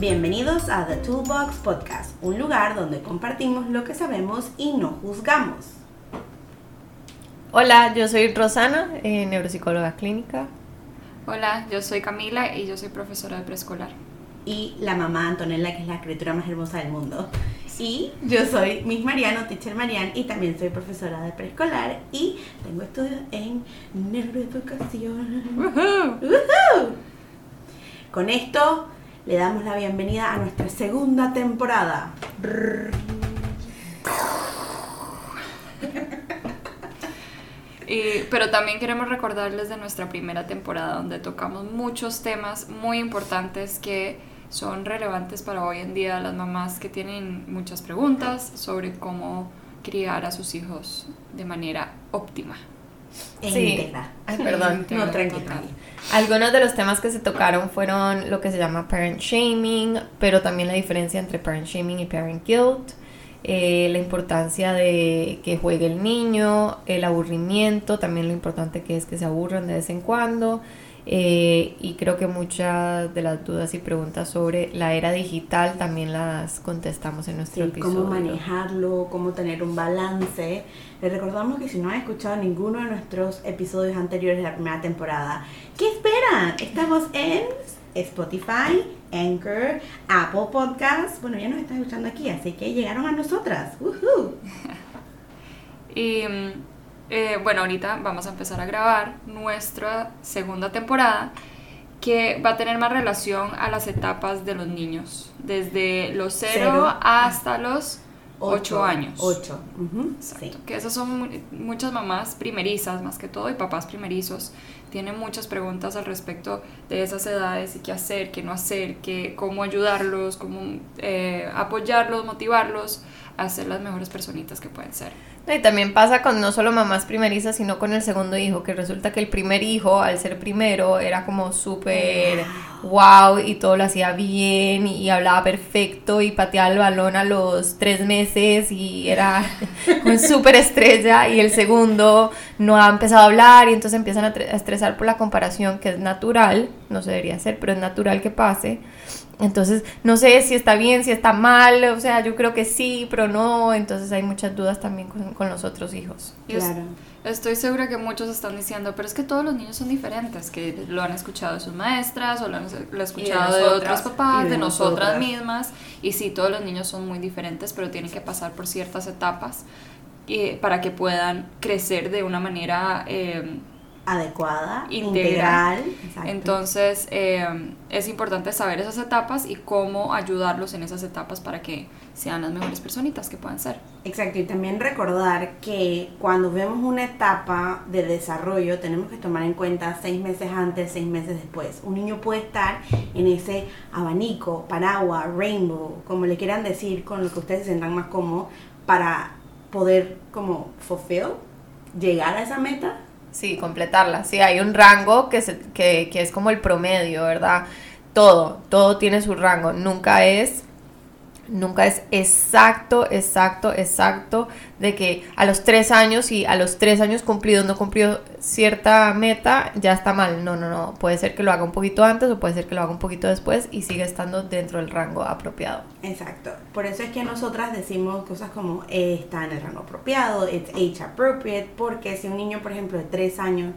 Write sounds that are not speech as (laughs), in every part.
Bienvenidos a The Toolbox Podcast, un lugar donde compartimos lo que sabemos y no juzgamos. Hola, yo soy Rosana, eh, neuropsicóloga clínica. Hola, yo soy Camila y yo soy profesora de preescolar. Y la mamá Antonella, que es la criatura más hermosa del mundo. Y yo soy Miss Mariano, teacher Marian, y también soy profesora de preescolar y tengo estudios en neuroeducación. Woohoo. Con esto le damos la bienvenida a nuestra segunda temporada. Y, pero también queremos recordarles de nuestra primera temporada donde tocamos muchos temas muy importantes que son relevantes para hoy en día las mamás que tienen muchas preguntas sobre cómo criar a sus hijos de manera óptima. E Sí. íntegra. Ay, perdón. No, tranqui, Total. tranqui. Algunos de los temas que se tocaron fueron lo que se llama parent shaming, pero también la diferencia entre parent shaming y parent guilt, eh, la importancia de que juegue el niño, el aburrimiento, también lo importante que es que se aburran de vez en cuando, eh, y creo que muchas de las dudas y preguntas sobre la era digital también las contestamos en nuestro Sí, episodio. cómo manejarlo, cómo tener un balance. Les recordamos que si no han escuchado ninguno de nuestros episodios anteriores de la primera temporada, ¿qué esperan? Estamos en Spotify, Anchor, Apple Podcasts. Bueno, ya nos están escuchando aquí, así que llegaron a nosotras. Mm, (laughs) eh, bueno, ahorita vamos a empezar a grabar nuestra segunda temporada que va a tener más relación a las etapas de los niños, desde los 0 Cero. hasta los 8 años. Ocho. ujú, Exacto, sí. que esas son mu- muchas mamás primerizas más que todo y papás primerizos tienen muchas preguntas al respecto de esas edades y qué hacer, qué no hacer, qué, cómo ayudarlos, cómo eh, apoyarlos, motivarlos a ser las mejores personitas que pueden ser. No, Y también pasa con no solo mamás primerizas, sino con el segundo hijo, que resulta que el primer hijo, al ser primero, era como súper wow y todo lo hacía bien y, hablaba perfecto y pateaba el balón a los tres meses y era (laughs) un súper estrella y el segundo no ha empezado a hablar y entonces empiezan a, a estresar por la comparación, que es natural, no se debería hacer, pero es natural que pase. Entonces, no sé si está bien, si está mal, o sea, yo creo que sí, pero no, entonces hay muchas dudas también con, con los otros hijos. Claro. Estoy segura que muchos están diciendo, pero es que todos los niños son diferentes, que lo han escuchado de sus maestras o lo han lo escuchado de, nosotras, otros papás, de, de nosotras nosotras. mismas. Y sí, todos los niños son muy diferentes, pero tienen que pasar por ciertas etapas eh, para que puedan crecer de una manera eh, Adecuada, Integral. Entonces, eh, es importante saber esas etapas y cómo ayudarlos en esas etapas para que sean las mejores personitas que puedan ser. Exacto, y también recordar que cuando vemos una etapa de desarrollo tenemos que tomar en cuenta seis meses antes, seis meses después. Un niño puede estar en ese abanico, paraguas, rainbow, como le quieran decir, con lo que ustedes se sientan más cómodos, para poder como fulfill, llegar a esa meta. Sí, completarla. Sí, hay un rango que, se- que, que es como el promedio, ¿verdad? Todo, todo tiene su rango. Nunca es, nunca es exacto, exacto, exacto de que a los tres años y a los tres años cumplidos no cumplió cierta meta, ya está mal. No, no, no. Puede ser que lo haga un poquito antes o puede ser que lo haga un poquito después y sigue estando dentro del rango apropiado. Exacto. Por eso es que nosotras decimos cosas como eh, está en el rango apropiado, it's age appropriate, porque si un niño, por ejemplo, de 3 años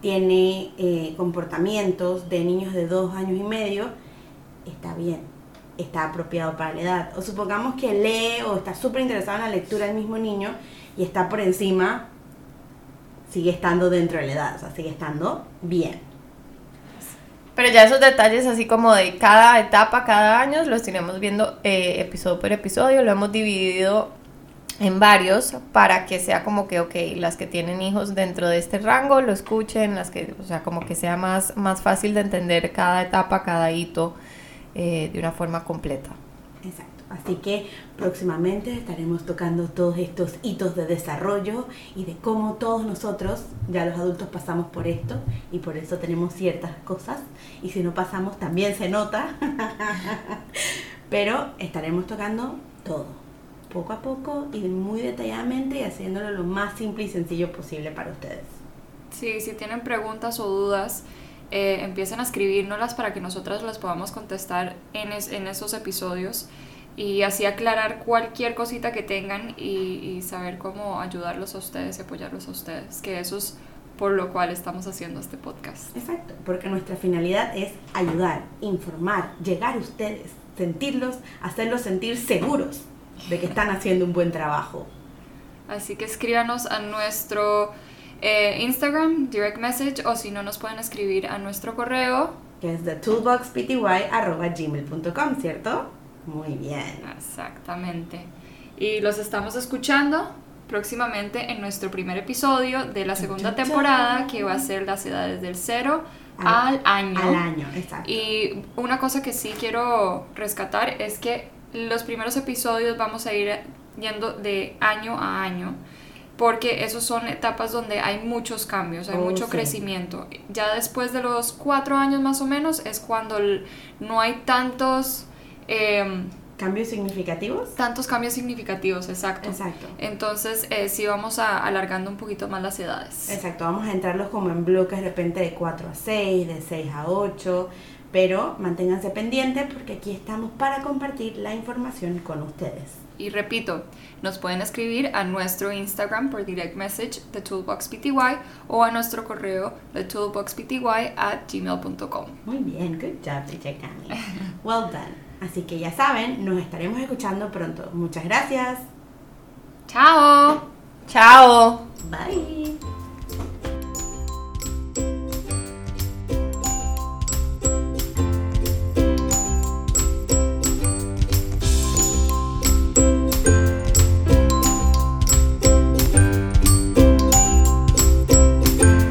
tiene eh, comportamientos de niños de 2 años y medio, está bien, está apropiado para la edad. O supongamos que lee o está súper interesado en la lectura el mismo niño y está por encima, sigue estando dentro de la edad, o sea, sigue estando bien. Pero ya esos detalles así como de cada etapa, cada año, los tenemos viendo eh, episodio por episodio, lo hemos dividido en varios para que sea como que, ok, las que tienen hijos dentro de este rango lo escuchen, las que, o sea, como que sea más, más fácil de entender cada etapa, cada hito eh, de una forma completa. Exacto. Así que próximamente estaremos tocando todos estos hitos de desarrollo y de cómo todos nosotros, ya los adultos, pasamos por esto y por eso tenemos ciertas cosas. Y si no pasamos, también se nota. (laughs) Pero estaremos tocando todo, poco a poco y muy detalladamente y haciéndolo lo más simple y sencillo posible para ustedes. Sí, si tienen preguntas o dudas, eh, empiecen a escribirnoslas para que nosotras las podamos contestar en, es- en esos episodios y así aclarar cualquier cosita que tengan y, y saber cómo ayudarlos a ustedes y apoyarlos a ustedes, que eso es por lo cual estamos haciendo este podcast. Exacto, porque nuestra finalidad es ayudar, informar, llegar a ustedes, sentirlos, hacerlos sentir seguros de que están haciendo un buen trabajo. Así que escríbanos a nuestro eh, Instagram, direct message, o si no nos pueden escribir a nuestro correo. Que es the toolboxpty.gmail.com, ¿cierto? Muy bien. Exactamente. Y los estamos escuchando próximamente en nuestro primer episodio de la segunda temporada, que va a ser las edades del cero Al- al año. Al año, exacto. Y una cosa que sí quiero rescatar es que los primeros episodios vamos a ir yendo de año a año, porque esos son etapas donde hay muchos cambios, hay Oh, mucho sí. crecimiento. Ya después de los cuatro años más o menos es cuando no hay tantos, em, ¿Cambios significativos? tantos cambios significativos, exacto. Exacto. Entonces eh, sí vamos a, alargando un poquito más las edades. Exacto, vamos a entrarlos como en bloques de repente de 4 a 6, de 6 a 8, pero manténganse pendientes porque aquí estamos para compartir la información con ustedes. Y repito, nos pueden escribir a nuestro Instagram por direct message, The Toolbox PTY, o a nuestro correo, thetoolboxpty at gmail.com. Muy bien, good job, teacher Cami. (laughs) Well done. Así que ya saben, nos estaremos escuchando pronto. Muchas gracias. ¡Chao! Chao. Bye.